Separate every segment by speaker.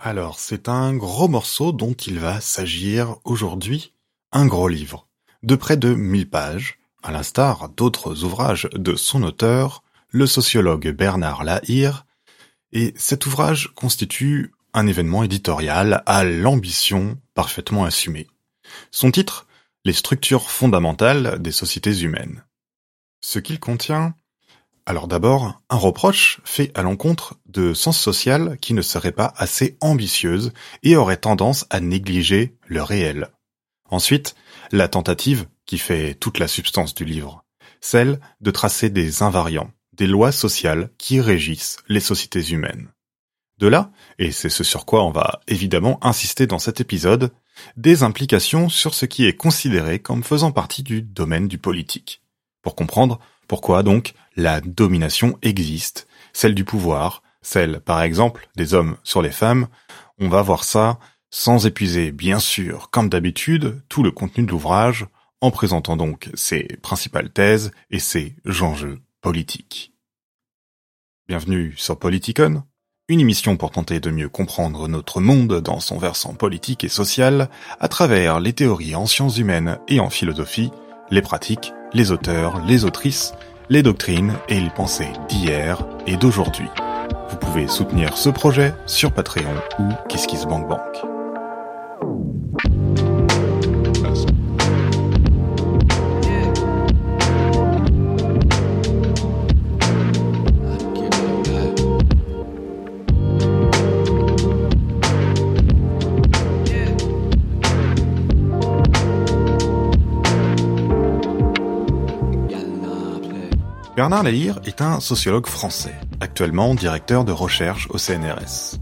Speaker 1: Alors, c'est un gros morceau dont il va s'agir aujourd'hui, un gros livre, de près de 1000 pages, à l'instar d'autres ouvrages de son auteur, le sociologue Bernard Lahire, et cet ouvrage constitue un événement éditorial à l'ambition parfaitement assumée. Son titre Les structures fondamentales des sociétés humaines. Ce qu'il contient alors d'abord, un reproche fait à l'encontre de sens social qui ne serait pas assez ambitieuse et aurait tendance à négliger le réel. Ensuite, la tentative qui fait toute la substance du livre, celle de tracer des invariants, des lois sociales qui régissent les sociétés humaines. De là, et c'est ce sur quoi on va évidemment insister dans cet épisode, des implications sur ce qui est considéré comme faisant partie du domaine du politique. Pour comprendre pourquoi donc la domination existe, celle du pouvoir, celle par exemple des hommes sur les femmes, on va voir ça sans épuiser bien sûr, comme d'habitude, tout le contenu de l'ouvrage, en présentant donc ses principales thèses et ses enjeux politiques. Bienvenue sur Politicon, une émission pour tenter de mieux comprendre notre monde dans son versant politique et social à travers les théories en sciences humaines et en philosophie, les pratiques les auteurs, les autrices, les doctrines et les pensées d'hier et d'aujourd'hui. Vous pouvez soutenir ce projet sur Patreon ou KissKissBankBank. Bernard Lalire est un sociologue français, actuellement directeur de recherche au CNRS.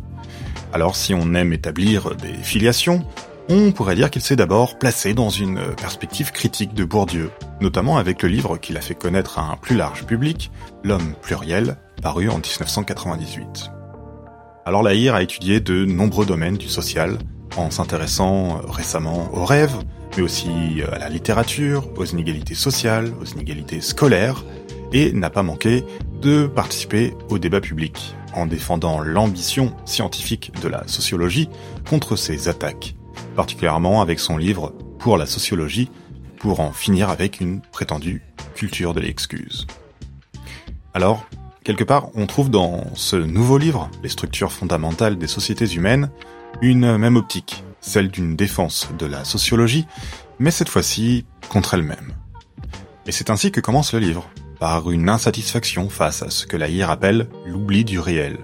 Speaker 1: Alors si on aime établir des filiations, on pourrait dire qu'il s'est d'abord placé dans une perspective critique de Bourdieu, notamment avec le livre qu'il a fait connaître à un plus large public, L'homme pluriel, paru en 1998. Alors Lahire a étudié de nombreux domaines du social, en s'intéressant récemment aux rêves, mais aussi à la littérature, aux inégalités sociales, aux inégalités scolaires, et n'a pas manqué de participer au débat public en défendant l'ambition scientifique de la sociologie contre ces attaques, particulièrement avec son livre Pour la sociologie, pour en finir avec une prétendue culture de l'excuse. Alors, quelque part, on trouve dans ce nouveau livre, Les structures fondamentales des sociétés humaines, une même optique, celle d'une défense de la sociologie, mais cette fois-ci contre elle-même. Et c'est ainsi que commence le livre, par une insatisfaction face à ce que Lahire appelle l'oubli du réel,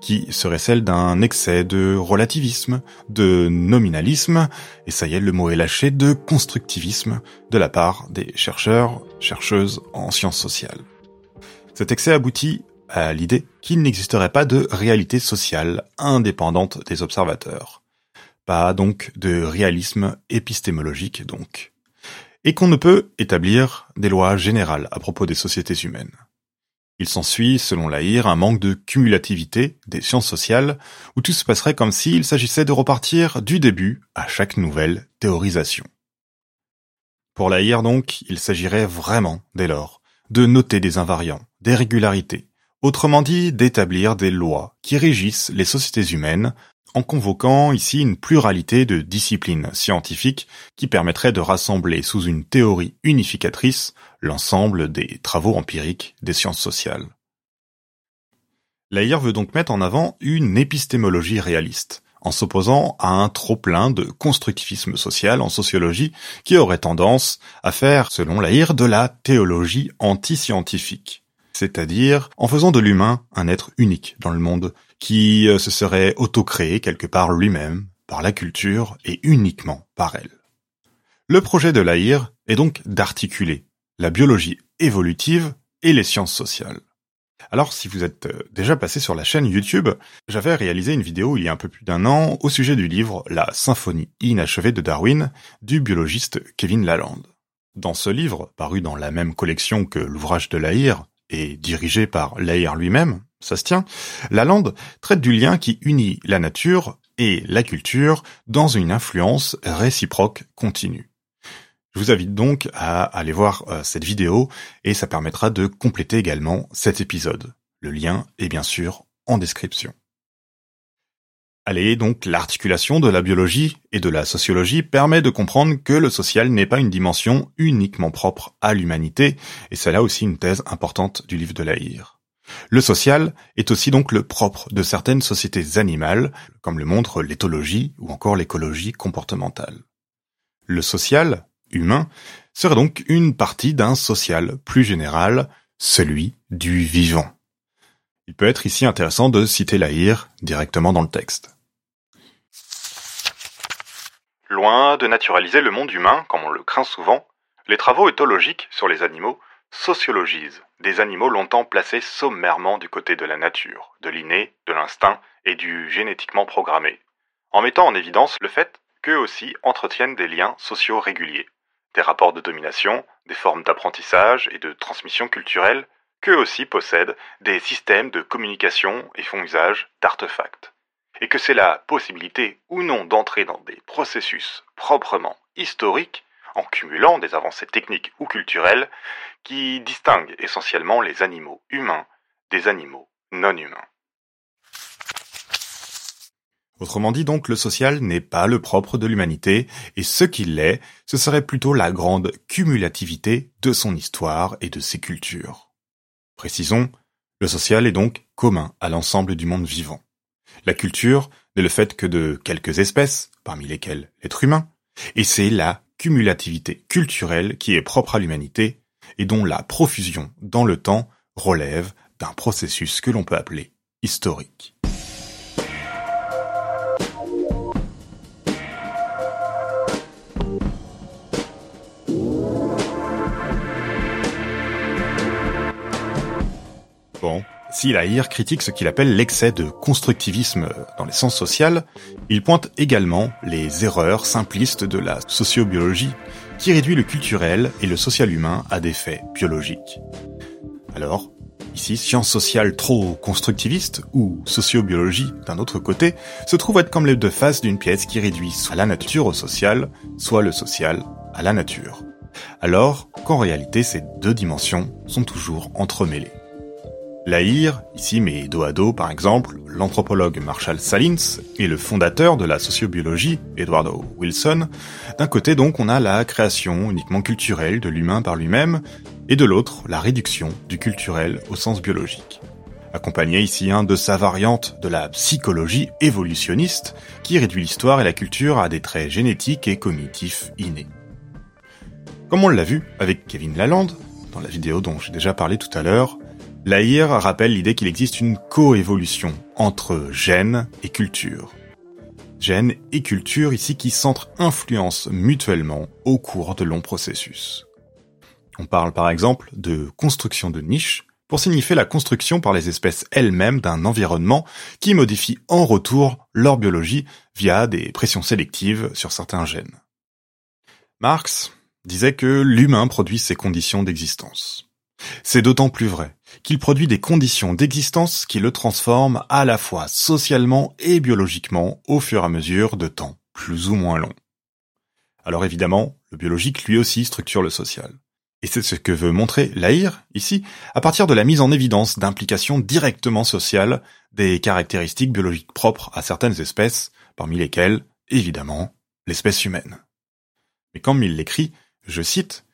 Speaker 1: qui serait celle d'un excès de relativisme, de nominalisme, et ça y est, le mot est lâché, de constructivisme de la part des chercheurs, chercheuses en sciences sociales. Cet excès aboutit à l'idée qu'il n'existerait pas de réalité sociale indépendante des observateurs. Pas donc de réalisme épistémologique donc et qu'on ne peut établir des lois générales à propos des sociétés humaines. Il s'ensuit, selon Lahire, un manque de cumulativité des sciences sociales, où tout se passerait comme s'il s'agissait de repartir du début à chaque nouvelle théorisation. Pour Lahire donc, il s'agirait vraiment, dès lors, de noter des invariants, des régularités, autrement dit d'établir des lois qui régissent les sociétés humaines en convoquant ici une pluralité de disciplines scientifiques qui permettraient de rassembler sous une théorie unificatrice l'ensemble des travaux empiriques des sciences sociales. Laïr veut donc mettre en avant une épistémologie réaliste, en s'opposant à un trop-plein de constructivisme social en sociologie qui aurait tendance à faire, selon Laïr, de la théologie anti-scientifique, c'est-à-dire en faisant de l'humain un être unique dans le monde, qui euh, se serait auto-créé quelque part lui-même, par la culture et uniquement par elle. Le projet de Lahire est donc d'articuler la biologie évolutive et les sciences sociales. Alors si vous êtes euh, déjà passé sur la chaîne YouTube, j'avais réalisé une vidéo il y a un peu plus d'un an au sujet du livre La symphonie inachevée de Darwin du biologiste Kevin Lalande. Dans ce livre, paru dans la même collection que l'ouvrage de Lahire et dirigé par Lahire lui-même, ça se tient, la lande traite du lien qui unit la nature et la culture dans une influence réciproque continue. Je vous invite donc à aller voir euh, cette vidéo et ça permettra de compléter également cet épisode. Le lien est bien sûr en description. Allez, donc l'articulation de la biologie et de la sociologie permet de comprendre que le social n'est pas une dimension uniquement propre à l'humanité, et c'est là aussi une thèse importante du livre de Lahire. Le social est aussi donc le propre de certaines sociétés animales, comme le montre l'éthologie ou encore l'écologie comportementale. Le social, humain, serait donc une partie d'un social plus général, celui du vivant. Il peut être ici intéressant de citer Lahire directement dans le texte.
Speaker 2: Loin de naturaliser le monde humain, comme on le craint souvent, les travaux éthologiques sur les animaux sociologisent des animaux longtemps placés sommairement du côté de la nature, de l'inné, de l'instinct et du génétiquement programmé, en mettant en évidence le fait qu'eux aussi entretiennent des liens sociaux réguliers, des rapports de domination, des formes d'apprentissage et de transmission culturelle, qu'eux aussi possèdent des systèmes de communication et font usage d'artefacts. Et que c'est la possibilité ou non d'entrer dans des processus proprement historiques, en cumulant des avancées techniques ou culturelles, qui distinguent essentiellement les animaux humains des animaux non humains.
Speaker 1: Autrement dit donc, le social n'est pas le propre de l'humanité, et ce qu'il l'est, ce serait plutôt la grande cumulativité de son histoire et de ses cultures. Précisons, le social est donc commun à l'ensemble du monde vivant. La culture n'est le fait que de quelques espèces, parmi lesquelles l'être humain, et c'est la cumulativité culturelle qui est propre à l'humanité et dont la profusion dans le temps relève d'un processus que l'on peut appeler historique. Si Lahire critique ce qu'il appelle l'excès de constructivisme dans les sciences sociales, il pointe également les erreurs simplistes de la sociobiologie qui réduit le culturel et le social humain à des faits biologiques. Alors, ici, sciences sociales trop constructivistes ou sociobiologie d'un autre côté se trouvent être comme les deux faces d'une pièce qui réduit soit la nature au social, soit le social à la nature. Alors qu'en réalité ces deux dimensions sont toujours entremêlées. Lahire, ici mais dos à dos par exemple, l'anthropologue Marshall Salins et le fondateur de la sociobiologie, Eduardo Wilson. D'un côté donc on a la création uniquement culturelle de l'humain par lui-même, et de l'autre la réduction du culturel au sens biologique. Accompagné ici un de sa variante de la psychologie évolutionniste, qui réduit l'histoire et la culture à des traits génétiques et cognitifs innés. Comme on l'a vu avec Kevin Lalande, dans la vidéo dont j'ai déjà parlé tout à l'heure, Lahire rappelle l'idée qu'il existe une coévolution entre gènes et culture. Gènes et culture ici qui s'entre-influencent mutuellement au cours de longs processus. On parle par exemple de construction de niche pour signifier la construction par les espèces elles-mêmes d'un environnement qui modifie en retour leur biologie via des pressions sélectives sur certains gènes. Marx disait que l'humain produit ses conditions d'existence. C'est d'autant plus vrai qu'il produit des conditions d'existence qui le transforment à la fois socialement et biologiquement au fur et à mesure de temps plus ou moins long. Alors évidemment, le biologique lui aussi structure le social. Et c'est ce que veut montrer Lahire, ici, à partir de la mise en évidence d'implications directement sociales des caractéristiques biologiques propres à certaines espèces, parmi lesquelles, évidemment, l'espèce humaine. Mais comme il l'écrit, je cite,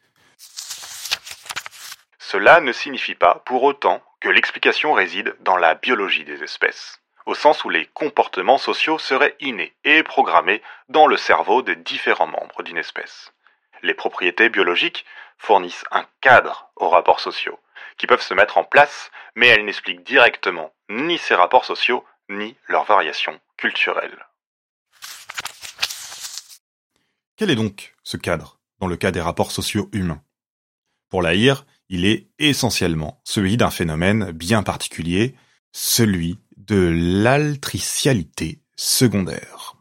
Speaker 2: cela ne signifie pas pour autant que l'explication réside dans la biologie des espèces, au sens où les comportements sociaux seraient innés et programmés dans le cerveau des différents membres d'une espèce. Les propriétés biologiques fournissent un cadre aux rapports sociaux, qui peuvent se mettre en place, mais elles n'expliquent directement ni ces rapports sociaux, ni leurs variations culturelles.
Speaker 1: Quel est donc ce cadre dans le cas des rapports sociaux humains? Pour il est essentiellement celui d'un phénomène bien particulier, celui de l'altricialité secondaire.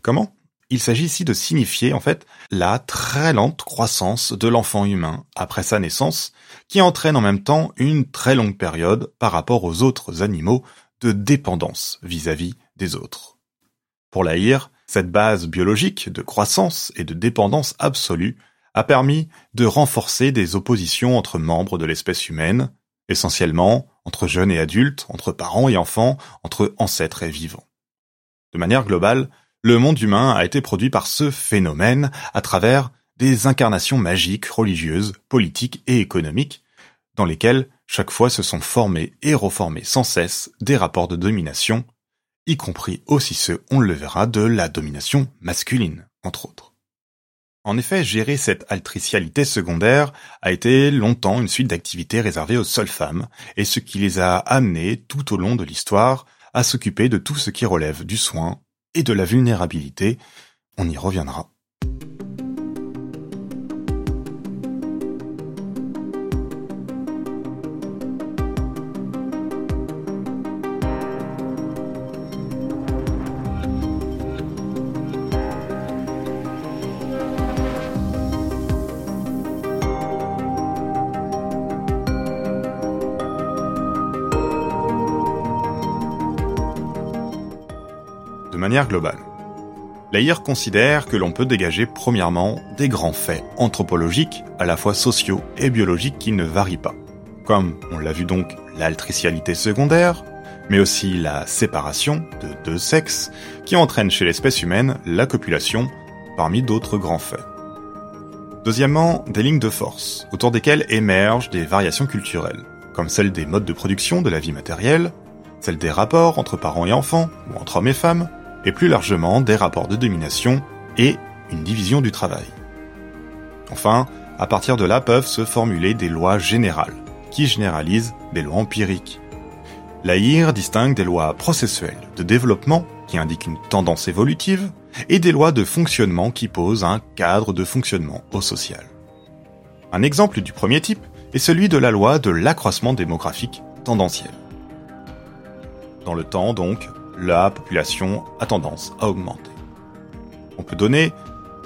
Speaker 1: Comment? Il s'agit ici de signifier en fait la très lente croissance de l'enfant humain après sa naissance, qui entraîne en même temps une très longue période par rapport aux autres animaux de dépendance vis-à-vis des autres. Pour l'Aïr, cette base biologique de croissance et de dépendance absolue a permis de renforcer des oppositions entre membres de l'espèce humaine, essentiellement entre jeunes et adultes, entre parents et enfants, entre ancêtres et vivants. De manière globale, le monde humain a été produit par ce phénomène à travers des incarnations magiques, religieuses, politiques et économiques, dans lesquelles chaque fois se sont formés et reformés sans cesse des rapports de domination, y compris aussi ceux, on le verra, de la domination masculine, entre autres. En effet, gérer cette altricialité secondaire a été longtemps une suite d'activités réservées aux seules femmes, et ce qui les a amenées tout au long de l'histoire à s'occuper de tout ce qui relève du soin et de la vulnérabilité. On y reviendra. Manière globale. Considère que l'on peut dégager premièrement des grands faits anthropologiques, à la fois sociaux et biologiques qui ne varient pas, comme on l'a vu donc l'altricialité secondaire, mais aussi la séparation de deux sexes qui entraîne chez l'espèce humaine la copulation, parmi d'autres grands faits. Deuxièmement, des lignes de force, autour desquelles émergent des variations culturelles, comme celles des modes de production de la vie matérielle, celles des rapports entre parents et enfants, ou entre hommes et femmes, et plus largement des rapports de domination et une division du travail. Enfin, à partir de là peuvent se formuler des lois générales, qui généralisent des lois empiriques. L'AIR distingue des lois processuelles de développement, qui indiquent une tendance évolutive, et des lois de fonctionnement qui posent un cadre de fonctionnement au social. Un exemple du premier type est celui de la loi de l'accroissement démographique tendanciel. Dans le temps, donc, la population a tendance à augmenter. On peut donner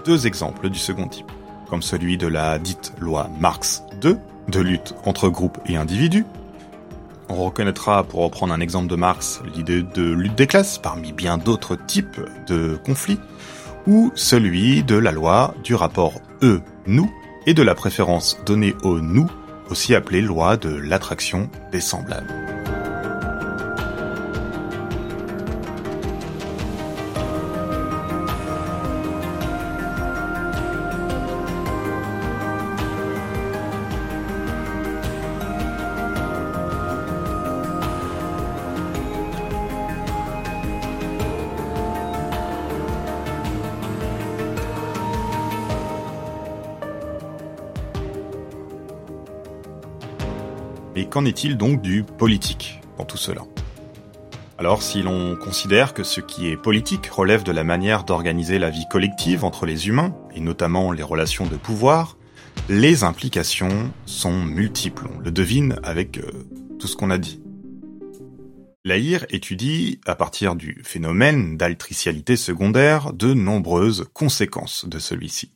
Speaker 1: deux exemples du second type, comme celui de la dite loi Marx II, de lutte entre groupes et individus. On reconnaîtra, pour reprendre un exemple de Marx, l'idée de lutte des classes parmi bien d'autres types de conflits, ou celui de la loi du rapport eux-nous et de la préférence donnée au nous, aussi appelée loi de l'attraction des semblables. Qu'en est-il donc du politique dans tout cela? Alors si l'on considère que ce qui est politique relève de la manière d'organiser la vie collective entre les humains, et notamment les relations de pouvoir, les implications sont multiples, on le devine avec euh, tout ce qu'on a dit. Laïr étudie, à partir du phénomène d'altricialité secondaire, de nombreuses conséquences de celui-ci.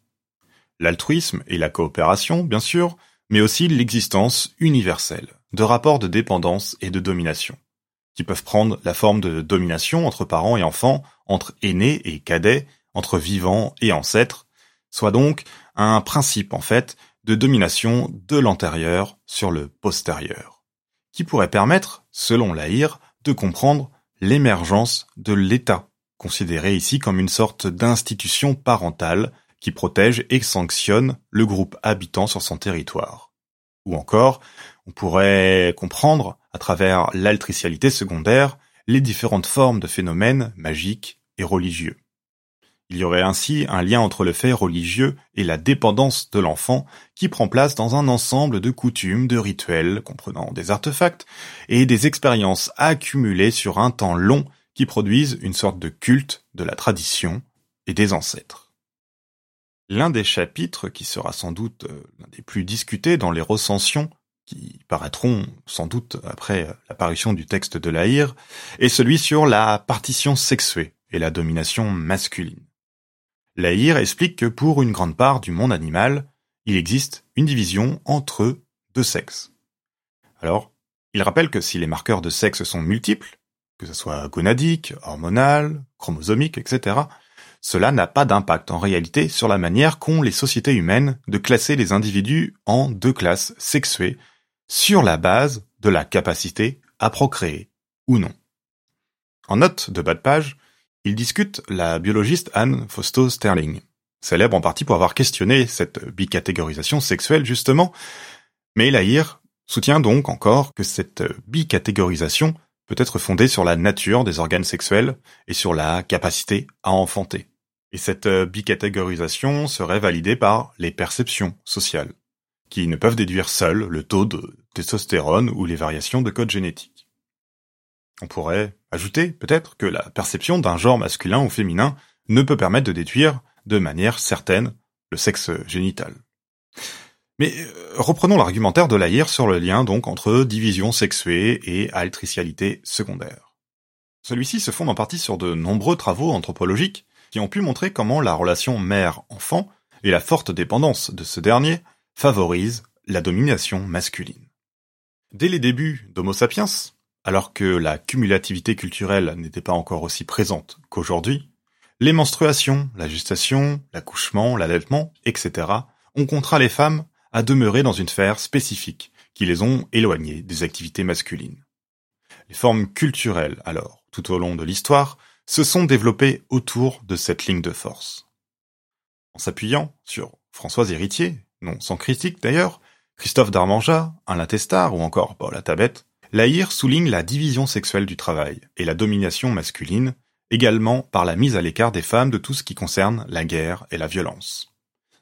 Speaker 1: L'altruisme et la coopération, bien sûr, mais aussi l'existence universelle de rapports de dépendance et de domination, qui peuvent prendre la forme de domination entre parents et enfants, entre aînés et cadets, entre vivants et ancêtres, soit donc un principe en fait de domination de l'antérieur sur le postérieur, qui pourrait permettre, selon l'AIR, de comprendre l'émergence de l'État, considéré ici comme une sorte d'institution parentale qui protège et sanctionne le groupe habitant sur son territoire. Ou encore, on pourrait comprendre, à travers l'altricialité secondaire, les différentes formes de phénomènes magiques et religieux. Il y aurait ainsi un lien entre le fait religieux et la dépendance de l'enfant qui prend place dans un ensemble de coutumes, de rituels, comprenant des artefacts, et des expériences accumulées sur un temps long qui produisent une sorte de culte de la tradition et des ancêtres. L'un des chapitres qui sera sans doute euh, l'un des plus discutés dans les recensions qui paraîtront sans doute après l'apparition du texte de l'Aïr, est celui sur la partition sexuée et la domination masculine. L'Aïr explique que pour une grande part du monde animal, il existe une division entre deux sexes. Alors, il rappelle que si les marqueurs de sexe sont multiples, que ce soit gonadique, hormonal, chromosomique, etc., cela n'a pas d'impact en réalité sur la manière qu'ont les sociétés humaines de classer les individus en deux classes sexuées sur la base de la capacité à procréer ou non. En note de bas de page, il discute la biologiste Anne Fausto Sterling, célèbre en partie pour avoir questionné cette bicatégorisation sexuelle justement, mais Lahire soutient donc encore que cette bicatégorisation peut être fondée sur la nature des organes sexuels et sur la capacité à enfanter. Et cette bicatégorisation serait validée par les perceptions sociales, qui ne peuvent déduire seules le taux de testostérone ou les variations de code génétique. On pourrait ajouter peut-être que la perception d'un genre masculin ou féminin ne peut permettre de déduire de manière certaine le sexe génital. Mais euh, reprenons l'argumentaire de Lahire sur le lien donc entre division sexuée et altricialité secondaire. Celui-ci se fonde en partie sur de nombreux travaux anthropologiques qui ont pu montrer comment la relation mère-enfant et la forte dépendance de ce dernier favorisent la domination masculine. Dès les débuts d'Homo sapiens, alors que la cumulativité culturelle n'était pas encore aussi présente qu'aujourd'hui, les menstruations, la gestation, l'accouchement, l'allaitement, etc. ont contraint les femmes à demeurer dans une sphère spécifique qui les ont éloignées des activités masculines. Les formes culturelles, alors, tout au long de l'histoire, se sont développées autour de cette ligne de force. En s'appuyant sur Françoise Héritier, non sans critique d'ailleurs, Christophe Darmanjat, Alain Testard ou encore Paul Tabette, Lahire souligne la division sexuelle du travail et la domination masculine, également par la mise à l'écart des femmes de tout ce qui concerne la guerre et la violence.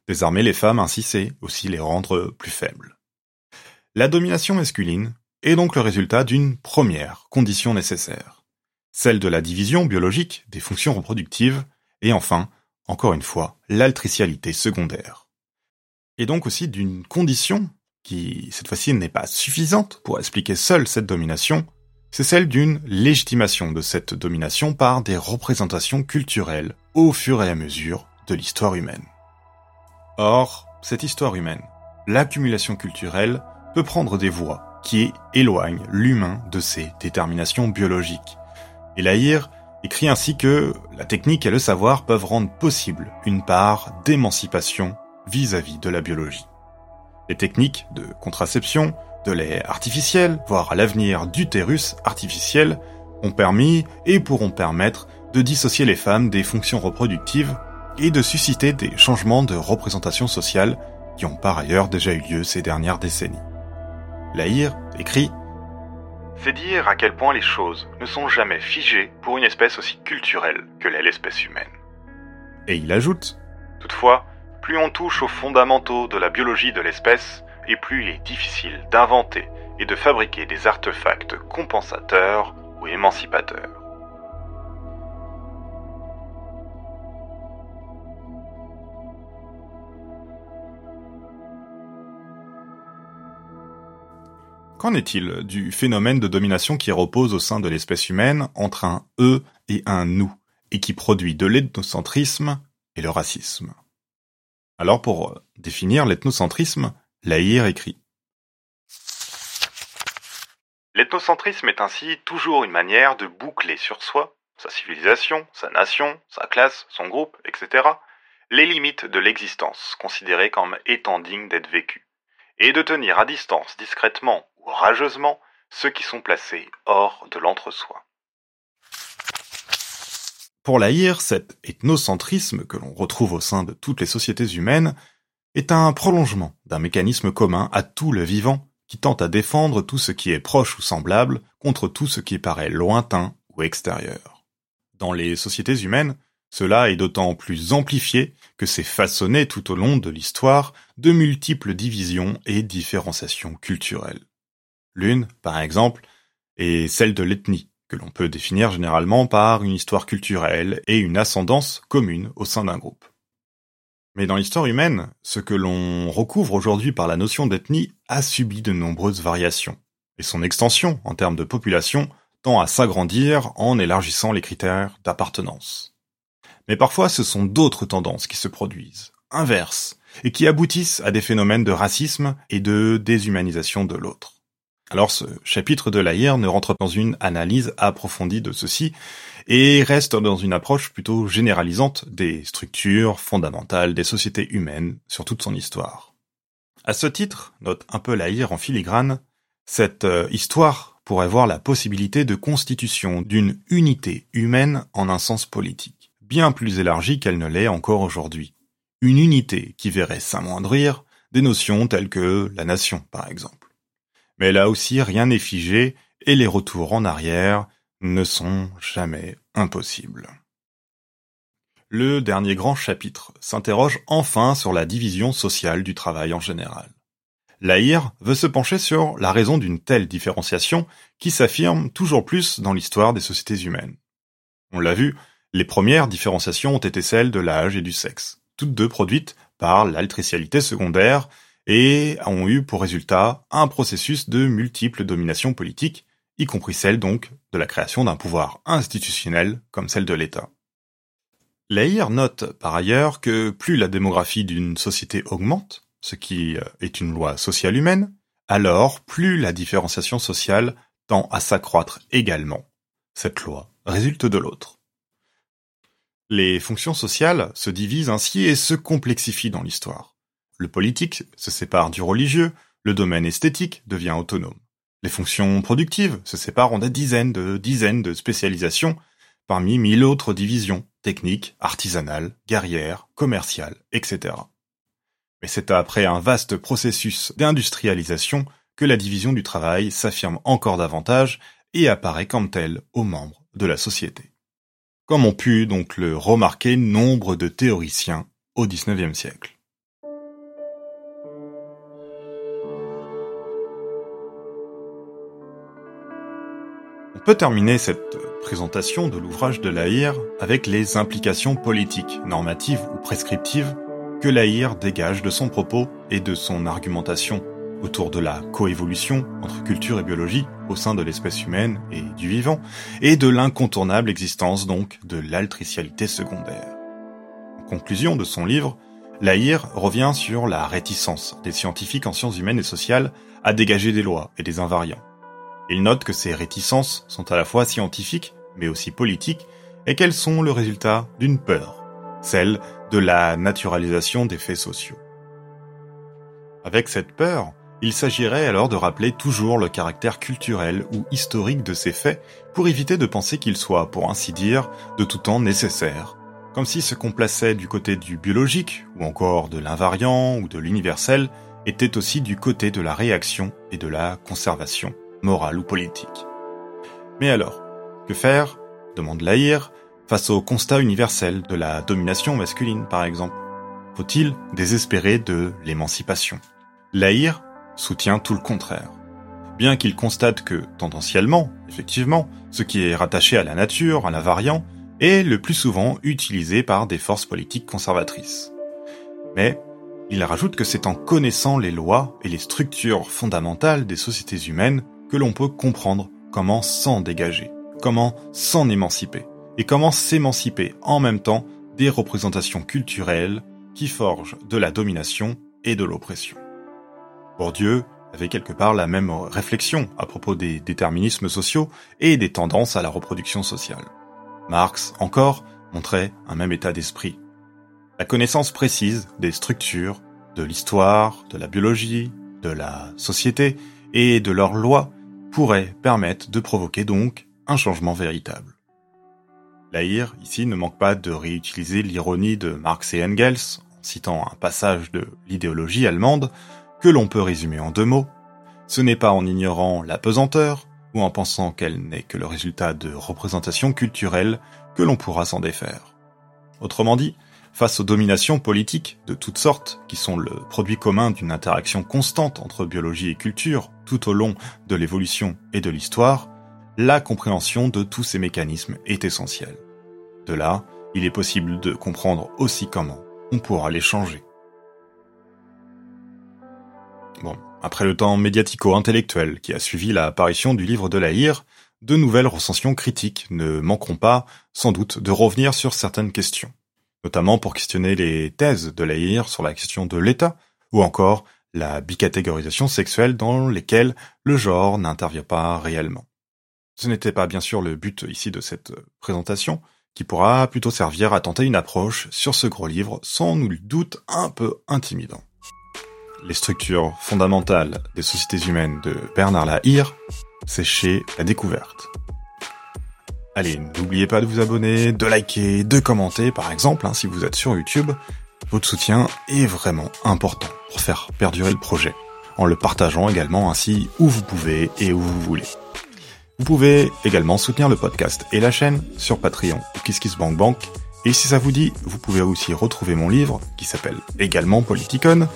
Speaker 1: Désarmer les femmes ainsi c'est aussi les rendre plus faibles. La domination masculine est donc le résultat d'une première condition nécessaire, celle de la division biologique des fonctions reproductives, et enfin, encore une fois, l'altricialité secondaire. Et donc aussi d'une condition qui cette fois-ci n'est pas suffisante pour expliquer seule cette domination, c'est celle d'une légitimation de cette domination par des représentations culturelles au fur et à mesure de l'histoire humaine. Or, cette histoire humaine, l'accumulation culturelle, peut prendre des voies qui éloignent l'humain de ses déterminations biologiques. Et Lahire écrit ainsi que la technique et le savoir peuvent rendre possible une part d'émancipation vis-à-vis de la biologie. Les techniques de contraception, de lait artificiel, voire à l'avenir d'utérus artificiel, ont permis et pourront permettre de dissocier les femmes des fonctions reproductives et de susciter des changements de représentation sociale qui ont par ailleurs déjà eu lieu ces dernières décennies. Lahire écrit
Speaker 2: C'est dire à quel point les choses ne sont jamais figées pour une espèce aussi culturelle que l'est l'espèce humaine.
Speaker 1: Et il ajoute
Speaker 2: Toutefois, plus on touche aux fondamentaux de la biologie de l'espèce, et plus il est difficile d'inventer et de fabriquer des artefacts compensateurs ou émancipateurs.
Speaker 1: Qu'en est-il du phénomène de domination qui repose au sein de l'espèce humaine entre un eux et un nous, et qui produit de l'ethnocentrisme et le racisme? Alors pour définir l'ethnocentrisme, Lahire écrit
Speaker 2: L'ethnocentrisme est ainsi toujours une manière de boucler sur soi, sa civilisation, sa nation, sa classe, son groupe, etc., les limites de l'existence considérées comme étant dignes d'être vécues, et de tenir à distance discrètement ou rageusement ceux qui sont placés hors de l'entre-soi.
Speaker 1: Pour Lahire, cet ethnocentrisme que l'on retrouve au sein de toutes les sociétés humaines est un prolongement d'un mécanisme commun à tout le vivant qui tente à défendre tout ce qui est proche ou semblable contre tout ce qui paraît lointain ou extérieur. Dans les sociétés humaines, cela est d'autant plus amplifié que c'est façonné tout au long de l'histoire de multiples divisions et différenciations culturelles. L'une, par exemple, est celle de l'ethnie, que l'on peut définir généralement par une histoire culturelle et une ascendance commune au sein d'un groupe. Mais dans l'histoire humaine, ce que l'on recouvre aujourd'hui par la notion d'ethnie a subi de nombreuses variations, et son extension en termes de population tend à s'agrandir en élargissant les critères d'appartenance. Mais parfois ce sont d'autres tendances qui se produisent, inverses, et qui aboutissent à des phénomènes de racisme et de déshumanisation de l'autre. Alors ce chapitre de l'AIR ne rentre pas dans une analyse approfondie de ceci et reste dans une approche plutôt généralisante des structures fondamentales des sociétés humaines sur toute son histoire. À ce titre, note un peu l'AIR en filigrane, cette euh, histoire pourrait voir la possibilité de constitution d'une unité humaine en un sens politique, bien plus élargie qu'elle ne l'est encore aujourd'hui. Une unité qui verrait s'amoindrir des notions telles que la nation, par exemple. Mais là aussi, rien n'est figé et les retours en arrière ne sont jamais impossibles. Le dernier grand chapitre s'interroge enfin sur la division sociale du travail en général. Lahir veut se pencher sur la raison d'une telle différenciation qui s'affirme toujours plus dans l'histoire des sociétés humaines. On l'a vu, les premières différenciations ont été celles de l'âge et du sexe, toutes deux produites par l'altricialité secondaire et ont eu pour résultat un processus de multiples dominations politiques, y compris celle donc de la création d'un pouvoir institutionnel comme celle de l'État. Lahir note par ailleurs que plus la démographie d'une société augmente, ce qui euh, est une loi sociale humaine, alors plus la différenciation sociale tend à s'accroître également. Cette loi résulte de l'autre. Les fonctions sociales se divisent ainsi et se complexifient dans l'histoire. Le politique se sépare du religieux, le domaine esthétique devient autonome. Les fonctions productives se séparent en des dizaines de dizaines de spécialisations parmi mille autres divisions, techniques, artisanales, guerrières, commerciales, etc. Mais c'est après un vaste processus d'industrialisation que la division du travail s'affirme encore davantage et apparaît comme telle aux membres de la société. Comme ont pu donc le remarquer nombre de théoriciens au XIXe siècle. Peut terminer cette présentation de l'ouvrage de Lahir avec les implications politiques, normatives ou prescriptives que Lahir dégage de son propos et de son argumentation autour de la coévolution entre culture et biologie au sein de l'espèce humaine et du vivant, et de l'incontournable existence donc de l'altricialité secondaire. En conclusion de son livre, Lahir revient sur la réticence des scientifiques en sciences humaines et sociales à dégager des lois et des invariants. Il note que ces réticences sont à la fois scientifiques, mais aussi politiques, et qu'elles sont le résultat d'une peur, celle de la naturalisation des faits sociaux. Avec cette peur, il s'agirait alors de rappeler toujours le caractère culturel ou historique de ces faits pour éviter de penser qu'ils soient, pour ainsi dire, de tout temps nécessaires, comme si ce qu'on plaçait du côté du biologique, ou encore de l'invariant ou de l'universel, était aussi du côté de la réaction et de la conservation, morale ou politique. Mais alors, que faire? demande Lahir, face au constat universel de la domination masculine, par exemple Faut-il désespérer de l'émancipation? Lahir soutient tout le contraire. Bien qu'il constate que, tendanciellement, effectivement, ce qui est rattaché à la nature, à la variant, est le plus souvent utilisé par des forces politiques conservatrices. Mais il rajoute que c'est en connaissant les lois et les structures fondamentales des sociétés humaines que l'on peut comprendre comment s'en dégager, comment s'en émanciper et comment s'émanciper en même temps des représentations culturelles qui forgent de la domination et de l'oppression. Bourdieu avait quelque part la même réflexion à propos des déterminismes sociaux et des tendances à la reproduction sociale. Marx, encore, montrait un même état d'esprit. La connaissance précise des structures, de l'histoire, de la biologie, de la société et de leurs lois pourrait permettre de provoquer donc un changement véritable. Lahir, ici, ne manque pas de réutiliser l'ironie de Marx et Engels, en citant un passage de l'idéologie allemande, que l'on peut résumer en deux mots. Ce n'est pas en ignorant la pesanteur, ou en pensant qu'elle n'est que le résultat de représentations culturelles, que l'on pourra s'en défaire. Autrement dit, face aux dominations politiques de toutes sortes, qui sont le produit commun d'une interaction constante entre biologie et culture tout au long de l'évolution et de l'histoire, la compréhension de tous ces mécanismes est essentielle. De là, il est possible de comprendre aussi comment on pourra les changer. Bon, après le temps médiatico-intellectuel qui a suivi l'apparition du livre de Lahir, de nouvelles recensions critiques ne manqueront pas, sans doute, de revenir sur certaines questions, notamment pour questionner les thèses de Lahir sur la question de l'État, ou encore la bicatégorisation sexuelle dans lesquelles le genre n'intervient pas réellement. Ce n'était pas bien sûr le but ici de cette présentation, qui pourra plutôt servir à tenter une approche sur ce gros livre sans nul doute un peu intimidant. Les structures fondamentales des sociétés humaines de Bernard Lahire, c'est chez La Découverte. Allez, n'oubliez pas de vous abonner, de liker, de commenter par exemple, hein, si vous êtes sur YouTube. Votre soutien est vraiment important pour faire perdurer le projet, en le partageant également ainsi où vous pouvez et où vous voulez. Vous pouvez également soutenir le podcast et la chaîne sur Patreon ou KissKissBankBank. Et si ça vous dit, vous pouvez aussi retrouver mon livre qui s'appelle également Politicon.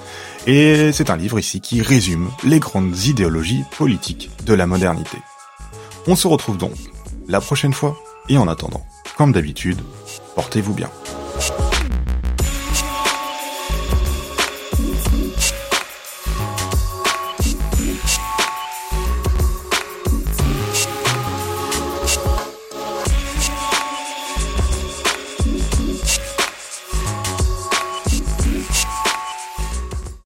Speaker 1: Et c'est un livre ici qui résume les grandes idéologies politiques de la modernité. On se retrouve donc la prochaine fois et en attendant, comme d'habitude, portez-vous bien.